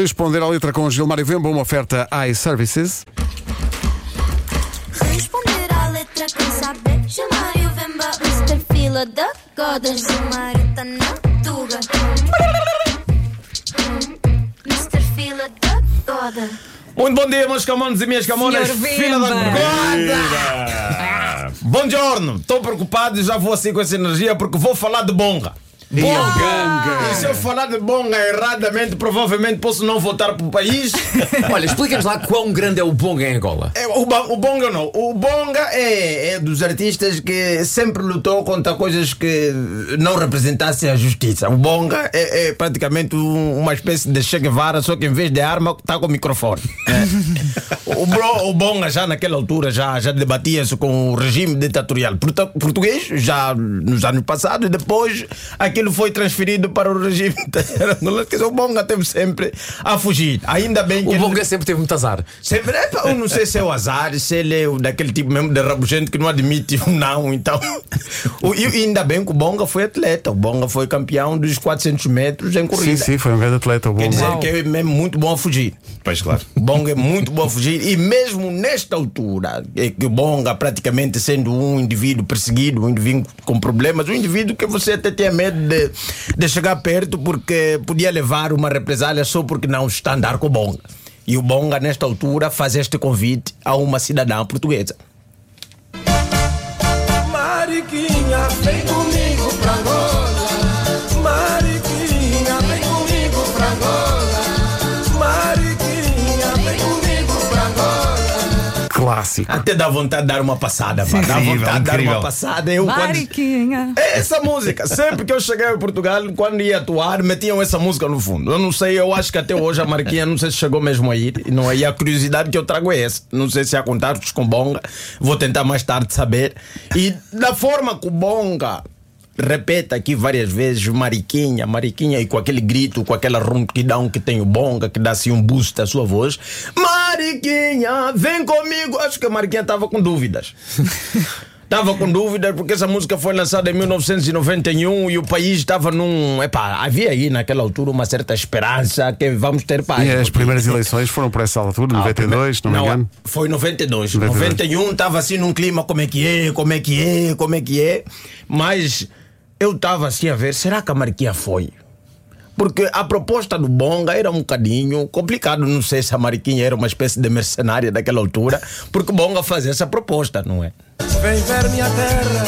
Responder à letra com Gilmário Vemba, uma oferta iServices. Responder à letra quem saber Chamar o Vemba Mr. Fila da Goda Gilmário tá na tuga Mr. Fila da Goda Muito bom dia, meus camones e minhas camonas. Filha da gorda! Bom giorno. Estou preocupado e já vou assim com essa energia porque vou falar de bonga. E se eu falar de bonga erradamente, provavelmente posso não voltar para o país. Olha, explica-nos lá quão grande é o bonga em Angola. É, o, o bonga não. O bonga é, é dos artistas que sempre lutou contra coisas que não representassem a justiça. O bonga é, é praticamente um- uma espécie de Che Guevara, só que em vez de arma está com microfone. É. o, bro- o bonga já naquela altura já, já debatia-se com o regime ditatorial portu- português, já nos anos passados, e depois aquilo foi transferido para o regime. Quer dizer, o bonga teve sempre a fugir. Ainda bem que O ele- bonga sempre teve muito azar. Sempre, é, eu não sei se é o azar, se ele é o daquele tipo mesmo de rabugento que não admite um não, então. O- E ainda bem que o Bonga foi atleta. O Bonga foi campeão dos 400 metros em Sim, corrida. sim, foi um grande atleta. o Quer bom. dizer que é mesmo muito bom a fugir. Pois claro. O Bonga é muito bom a fugir e mesmo nesta altura, é que o Bonga praticamente sendo um indivíduo perseguido, um indivíduo com problemas, um indivíduo que você até tinha medo de, de chegar perto porque podia levar uma represália só porque não está a andar com o Bonga. E o Bonga, nesta altura, faz este convite a uma cidadã portuguesa. Mariquinha, vem comigo pra Angola. Clássico. Até dá vontade de dar uma passada, pá. Dá Incrível, vontade de dar uma passada. Eu, quando, Mariquinha. É Essa música, sempre que eu cheguei a Portugal, quando ia atuar, metiam essa música no fundo. Eu não sei, eu acho que até hoje a Marquinha, não sei se chegou mesmo a ir. E não é? E a curiosidade que eu trago é essa. Não sei se há contatos com Bonga, vou tentar mais tarde saber. E da forma que o Bonga repete aqui várias vezes, Mariquinha, Mariquinha, e com aquele grito, com aquela ronquidão que tem o Bonga, que dá assim um boost à sua voz. Mariquinha, vem comigo. Acho que a Mariquinha estava com dúvidas. Estava com dúvidas porque essa música foi lançada em 1991 e o país estava num. Epá, havia aí naquela altura uma certa esperança que vamos ter paz. E as primeiras eleições foram por essa altura, Ah, 92, se não me engano. Foi 92. 92. 91 estava assim num clima como é que é, como é que é, como é que é. Mas eu estava assim a ver, será que a Mariquinha foi? Porque a proposta do Bonga era um bocadinho complicado. Não sei se a Mariquinha era uma espécie de mercenária daquela altura, porque o Bonga fazia essa proposta, não é? Vem ver minha terra,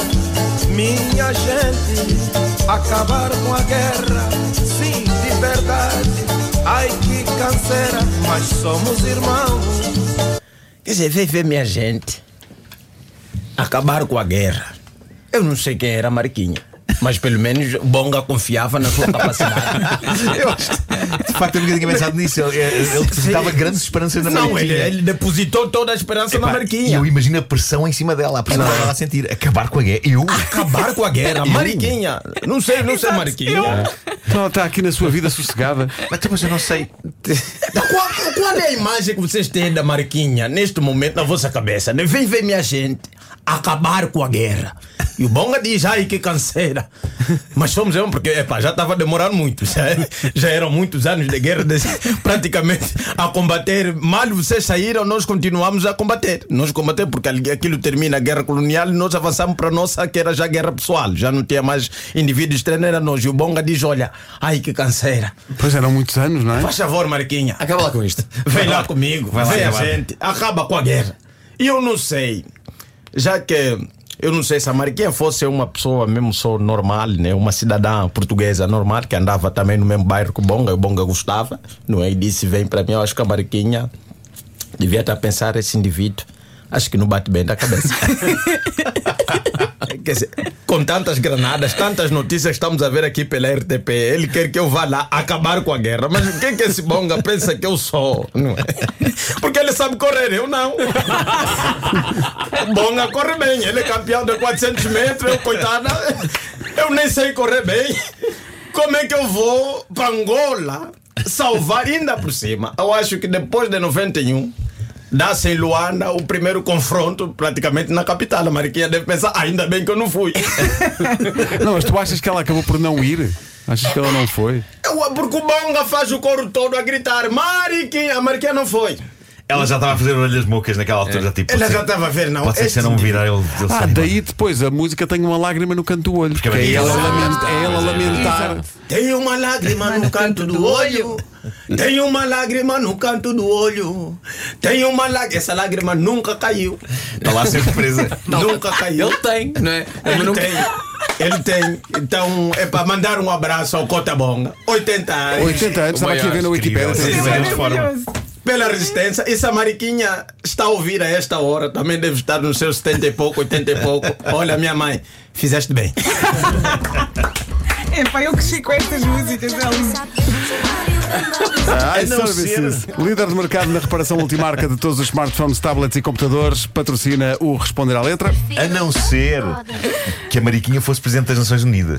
minha gente, acabar com a guerra, sim, de verdade. Ai que canseira, mas somos irmãos. Quer dizer, vem ver minha gente acabar com a guerra. Eu não sei quem era a Mariquinha. Mas pelo menos o Bonga confiava na sua capacidade. Eu acho que, de facto, eu nunca tinha pensado nisso. Ele, ele depositava grandes esperanças na Não, ele, ele depositou toda a esperança na Epá, Mariquinha. Eu imagino a pressão em cima dela, a pressão dela a sentir. Acabar com a guerra. Eu? Acabar com a guerra. Mariquinha. Não sei, não sei, Mariquinha. Então está aqui na sua vida sossegada. Mas depois eu não sei. Qual, qual é a imagem que vocês têm da Mariquinha neste momento na vossa cabeça? Vem ver minha gente acabar com a guerra. E o Bonga diz, ai que canseira. Mas somos eu, porque epa, já estava demorando muito. Já, já eram muitos anos de guerra, de- praticamente a combater. Mal vocês saíram, nós continuamos a combater. Nós combater porque aquilo termina a guerra colonial e nós avançamos para a nossa, que era já guerra pessoal. Já não tinha mais indivíduos estranhos, era nós. E o Bonga diz, olha, ai que canseira. Pois eram muitos anos, não é? Faz favor, Mariquinha. Acaba lá com isto. Vem lá comigo, Vai lá, vem a gente, acaba com a guerra. E eu não sei, já que eu não sei se a Mariquinha fosse uma pessoa mesmo só normal, né? uma cidadã portuguesa normal, que andava também no mesmo bairro que o Bonga, o Bonga gostava, não é? E disse: vem para mim, eu acho que a Mariquinha devia estar a pensar esse indivíduo. Acho que não bate bem da cabeça. Quer dizer, com tantas granadas, tantas notícias estamos a ver aqui pela RTP, ele quer que eu vá lá acabar com a guerra. Mas o que é que esse bonga pensa que eu sou? Não é? Porque ele sabe correr, eu não. O bonga corre bem, ele é campeão de 400 metros, eu, coitada, eu nem sei correr bem. Como é que eu vou para Angola salvar ainda por cima? Eu acho que depois de 91 dá-se em Luanda o primeiro confronto praticamente na capital. A Mariquinha deve pensar, ainda bem que eu não fui. Não, mas tu achas que ela acabou por não ir? Achas que ela não foi? Eu, porque o Bonga faz o coro todo a gritar, Mariquinha, a Mariquinha não foi. Ela já estava a fazer orelhas mocas naquela altura. Tipo, Ela já estava a ver, não. Pode ser que se eu não tipo- virar ele. ele Ah, daí depois a música tem uma lágrima no canto do olho. Porque Porque é é ela, lamenta- é ela lamentar. Tem uma lágrima no canto do olho. Tem uma lágrima no canto do olho. Tem uma lágrima. Essa lágrima nunca caiu. Está lá sempre presa. Nunca caiu. Ele tem, não é? Mas Ele não- tem. Ele tem. Então é para mandar um abraço ao Cotabonga. 80 anos. 80 anos, estava aqui a ver na Wikipedia. Incrível. Tem Sim, sim. forma. Pela resistência. E se a Mariquinha está a ouvir a esta hora, também deve estar nos seus 70 e pouco, 80 e pouco. Olha, minha mãe, fizeste bem. Epá, eu cresci com estas músicas, é lindo. A iServices, líder de mercado na reparação multimarca de todos os smartphones, tablets e computadores, patrocina o Responder à Letra. A não ser que a Mariquinha fosse Presidente das Nações Unidas.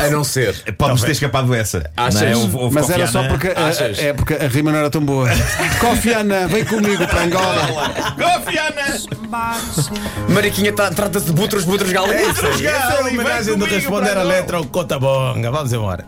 A não ser. Pode-nos ter escapado essa. Achas? Não é? Houve- houve Mas era só porque a, Achas? é porque a rima não era tão boa. Kofi Annan, vem comigo para Angola. Kofi Annan! Mariquinha tá- trata-se de butros, butros galinhas. Essa é a homenagem de responder a letra ao Cotabonga. Vamos embora.